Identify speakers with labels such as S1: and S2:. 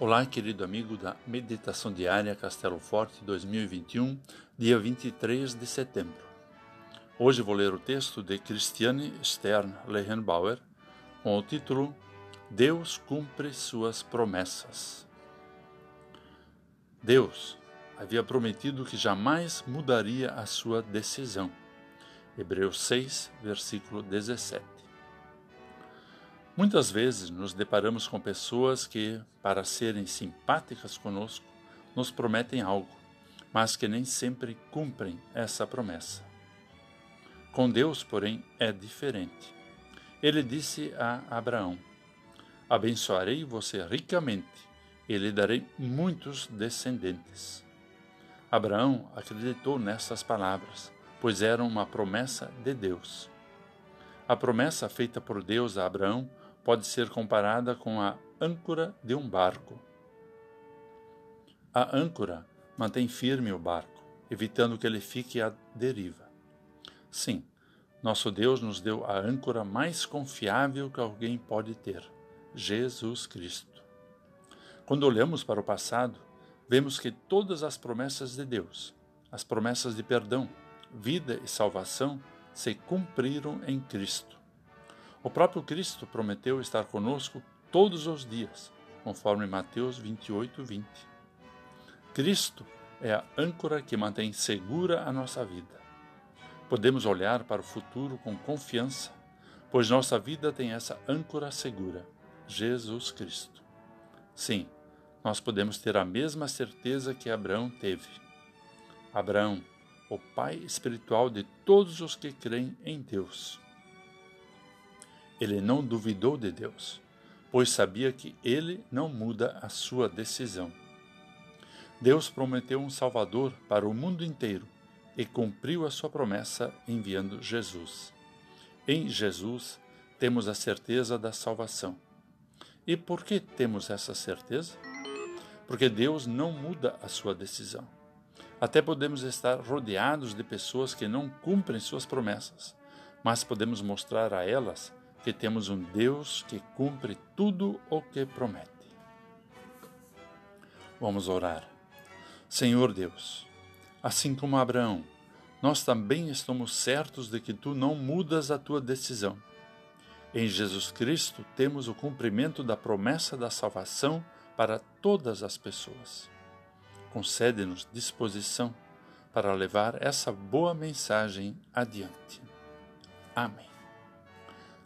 S1: Olá, querido amigo da Meditação Diária Castelo Forte 2021, dia 23 de setembro. Hoje vou ler o texto de Christiane Stern Lehenbauer com o título Deus cumpre suas promessas. Deus havia prometido que jamais mudaria a sua decisão. Hebreus 6, versículo 17. Muitas vezes nos deparamos com pessoas que, para serem simpáticas conosco, nos prometem algo, mas que nem sempre cumprem essa promessa. Com Deus, porém, é diferente. Ele disse a Abraão: Abençoarei você ricamente e lhe darei muitos descendentes. Abraão acreditou nessas palavras, pois eram uma promessa de Deus. A promessa feita por Deus a Abraão pode ser comparada com a âncora de um barco. A âncora mantém firme o barco, evitando que ele fique à deriva. Sim, nosso Deus nos deu a âncora mais confiável que alguém pode ter: Jesus Cristo. Quando olhamos para o passado, vemos que todas as promessas de Deus, as promessas de perdão, vida e salvação, se cumpriram em Cristo. O próprio Cristo prometeu estar conosco todos os dias, conforme Mateus 28, 20. Cristo é a âncora que mantém segura a nossa vida. Podemos olhar para o futuro com confiança, pois nossa vida tem essa âncora segura, Jesus Cristo. Sim, nós podemos ter a mesma certeza que Abraão teve. Abraão, o pai espiritual de todos os que creem em Deus. Ele não duvidou de Deus, pois sabia que ele não muda a sua decisão. Deus prometeu um Salvador para o mundo inteiro e cumpriu a sua promessa enviando Jesus. Em Jesus temos a certeza da salvação. E por que temos essa certeza? Porque Deus não muda a sua decisão. Até podemos estar rodeados de pessoas que não cumprem suas promessas, mas podemos mostrar a elas que temos um Deus que cumpre tudo o que promete. Vamos orar. Senhor Deus, assim como Abraão, nós também estamos certos de que tu não mudas a tua decisão. Em Jesus Cristo temos o cumprimento da promessa da salvação para todas as pessoas. Concede-nos disposição para levar essa boa mensagem adiante. Amém.